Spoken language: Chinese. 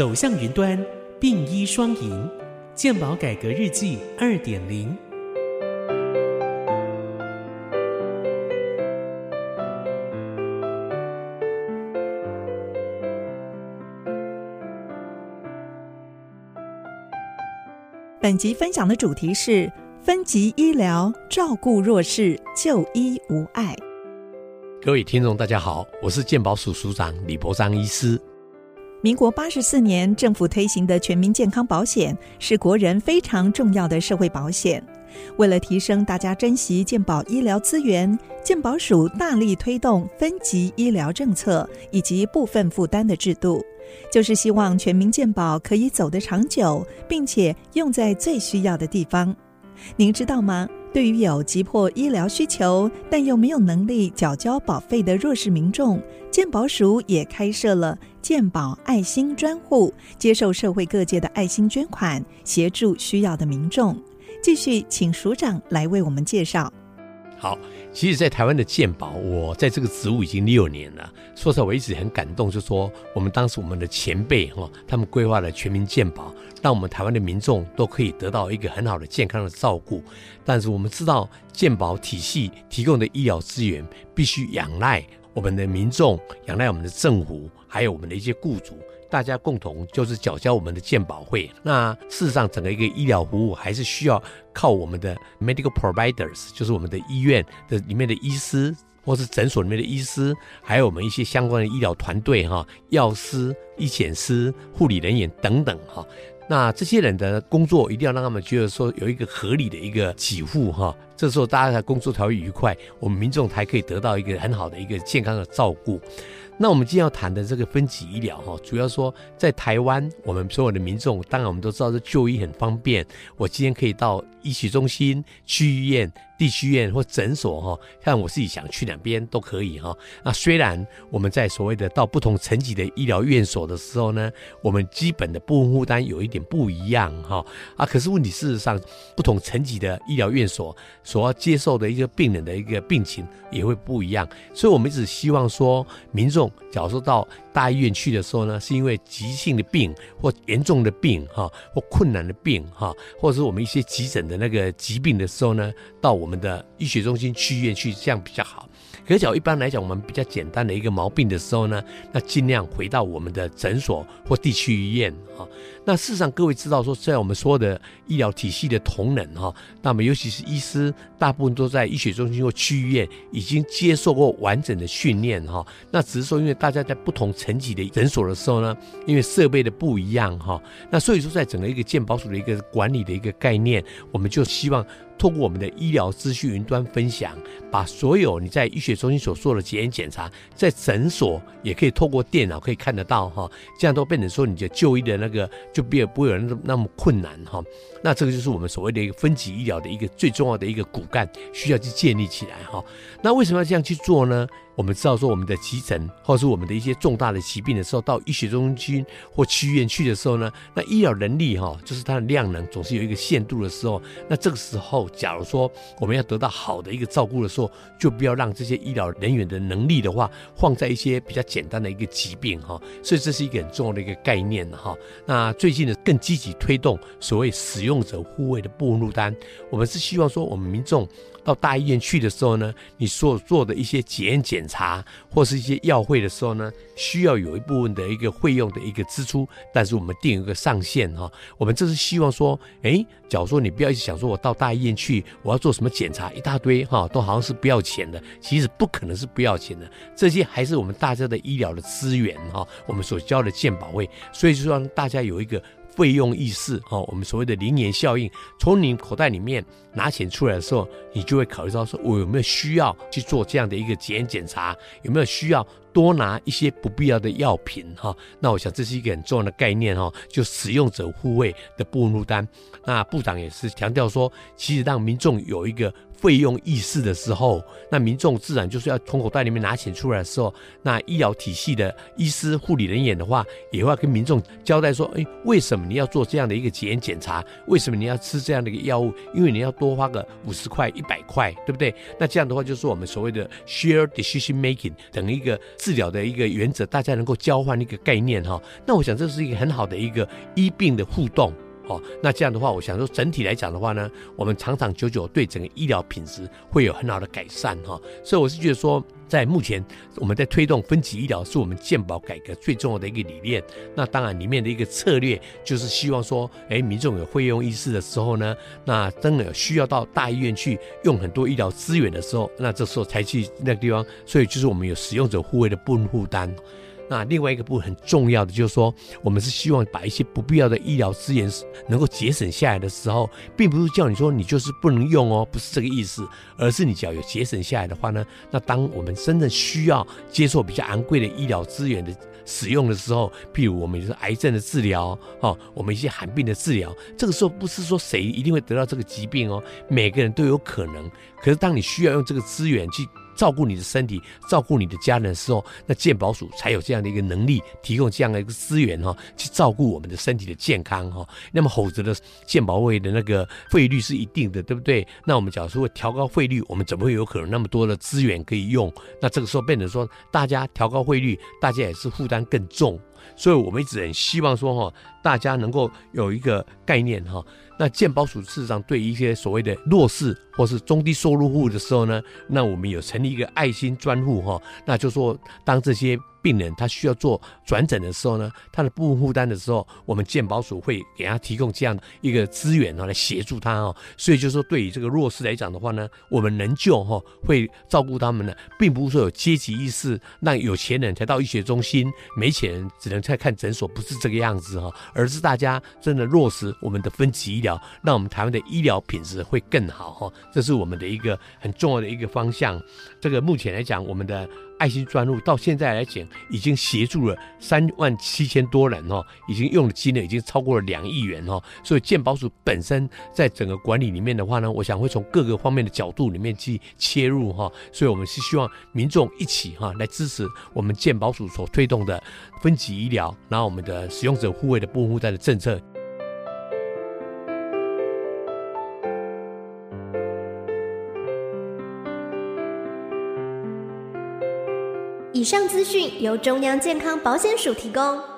走向云端，并医双赢，健保改革日记二点零。本集分享的主题是分级医疗照顾弱势，就医无碍。各位听众，大家好，我是健保署署长李博章医师。民国八十四年，政府推行的全民健康保险是国人非常重要的社会保险。为了提升大家珍惜健保医疗资源，健保署大力推动分级医疗政策以及部分负担的制度，就是希望全民健保可以走得长久，并且用在最需要的地方。您知道吗？对于有急迫医疗需求但又没有能力缴交保费的弱势民众，健保署也开设了健保爱心专户，接受社会各界的爱心捐款，协助需要的民众。继续，请署长来为我们介绍。好，其实，在台湾的健保，我在这个职务已经六年了。说实话，我一直很感动，就说我们当时我们的前辈哈，他们规划了全民健保，让我们台湾的民众都可以得到一个很好的健康的照顾。但是我们知道，健保体系提供的医疗资源必须仰赖我们的民众，仰赖我们的政府，还有我们的一些雇主。大家共同就是缴交我们的健保费。那事实上，整个一个医疗服务还是需要靠我们的 medical providers，就是我们的医院的里面的医师，或是诊所里面的医师，还有我们一些相关的医疗团队哈，药师、医检师、护理人员等等哈。那这些人的工作一定要让他们觉得说有一个合理的一个给付哈。这时候大家的工作才会愉快，我们民众才可以得到一个很好的一个健康的照顾。那我们今天要谈的这个分级医疗哈，主要说在台湾，我们所有的民众，当然我们都知道这就医很方便。我今天可以到医学中心、区医院、地区医院或诊所哈，看我自己想去哪边都可以哈。那虽然我们在所谓的到不同层级的医疗院所的时候呢，我们基本的部分负担有一点不一样哈啊，可是问题事实上，不同层级的医疗院所所要接受的一个病人的一个病情也会不一样，所以我们只希望说民众。假如说到大医院去的时候呢，是因为急性的病或严重的病哈，或困难的病哈，或者是我们一些急诊的那个疾病的时候呢，到我们的医学中心去医院去，这样比较好。可是，一般来讲，我们比较简单的一个毛病的时候呢，那尽量回到我们的诊所或地区医院啊。那事实上，各位知道说，在我们所有的医疗体系的同仁哈，那么尤其是医师，大部分都在医学中心或区医院已经接受过完整的训练哈。那只是说，因为大家在不同层级的诊所的时候呢，因为设备的不一样哈，那所以说，在整个一个健保署的一个管理的一个概念，我们就希望。透过我们的医疗资讯云端分享，把所有你在医学中心所做的检验检查，在诊所也可以透过电脑可以看得到哈，这样都变成说你的就医的那个就变不会有那么那么困难哈。那这个就是我们所谓的一个分级医疗的一个最重要的一个骨干，需要去建立起来哈。那为什么要这样去做呢？我们知道说，我们的急诊或是我们的一些重大的疾病的时候，到医学中心或区医院去的时候呢，那医疗能力哈，就是它的量能总是有一个限度的时候。那这个时候，假如说我们要得到好的一个照顾的时候，就不要让这些医疗人员的能力的话，放在一些比较简单的一个疾病哈。所以这是一个很重要的一个概念哈。那最近呢，更积极推动所谓使用者护卫的部分入单，我们是希望说，我们民众。到大医院去的时候呢，你所做的一些检验检查或是一些药费的时候呢，需要有一部分的一个费用的一个支出，但是我们定一个上限哈。我们这是希望说，哎，假如说你不要一直想说我到大医院去，我要做什么检查一大堆哈，都好像是不要钱的，其实不可能是不要钱的，这些还是我们大家的医疗的资源哈，我们所交的健保费，所以就让大家有一个。费用意识哦，我们所谓的零年效应，从你口袋里面拿钱出来的时候，你就会考虑到说，我有没有需要去做这样的一个检验检查，有没有需要多拿一些不必要的药品哈？那我想这是一个很重要的概念哈，就使用者护卫的部分入单。那部长也是强调说，其实让民众有一个费用意识的时候，那民众自然就是要从口袋里面拿钱出来的时候，那医疗体系的医师、护理人员的话，也会跟民众交代说：，哎，为什么你要做这样的一个检验检查？为什么你要吃这样的一个药物？因为你要多花个五十块、一百块，对不对？那这样的话，就是我们所谓的 share decision making 等一个治疗的一个原则，大家能够交换一个概念哈。那我想这是一个很好的一个医病的互动。哦，那这样的话，我想说整体来讲的话呢，我们长长久久对整个医疗品质会有很好的改善哈。所以我是觉得说，在目前我们在推动分级医疗，是我们健保改革最重要的一个理念。那当然里面的一个策略就是希望说，哎，民众有费用意识的时候呢，那真的需要到大医院去用很多医疗资源的时候，那这时候才去那个地方。所以就是我们有使用者护卫的部分负担。那另外一个部分很重要的就是说，我们是希望把一些不必要的医疗资源能够节省下来的时候，并不是叫你说你就是不能用哦，不是这个意思，而是你只要有节省下来的话呢，那当我们真正需要接受比较昂贵的医疗资源的使用的时候，譬如我们就是癌症的治疗，哦，我们一些罕病的治疗，这个时候不是说谁一定会得到这个疾病哦，每个人都有可能。可是当你需要用这个资源去。照顾你的身体，照顾你的家人的时候，那健保署才有这样的一个能力，提供这样的一个资源哈，去照顾我们的身体的健康哈。那么，否则的健保会的那个费率是一定的，对不对？那我们假如说调高费率，我们怎么会有可能那么多的资源可以用？那这个时候变成说，大家调高汇率，大家也是负担更重。所以我们一直很希望说哈，大家能够有一个概念哈。那健保署事实上对一些所谓的弱势或是中低收入户的时候呢，那我们有成立一个爱心专户哈，那就说当这些。病人他需要做转诊的时候呢，他的部分负担的时候，我们健保署会给他提供这样一个资源哦，来协助他哦。所以就是说，对于这个弱势来讲的话呢，我们能救哈，会照顾他们呢，并不是说有阶级意识，让有钱人才到医学中心，没钱人只能在看诊所，不是这个样子哈，而是大家真的落实我们的分级医疗，让我们台湾的医疗品质会更好哈，这是我们的一个很重要的一个方向。这个目前来讲，我们的。爱心专户到现在来讲，已经协助了三万七千多人哦，已经用的金额已经超过了两亿元哦。所以健保署本身在整个管理里面的话呢，我想会从各个方面的角度里面去切入哈。所以我们是希望民众一起哈来支持我们健保署所推动的分级医疗，然后我们的使用者护卫的部分负担的政策。以上资讯由中央健康保险署提供。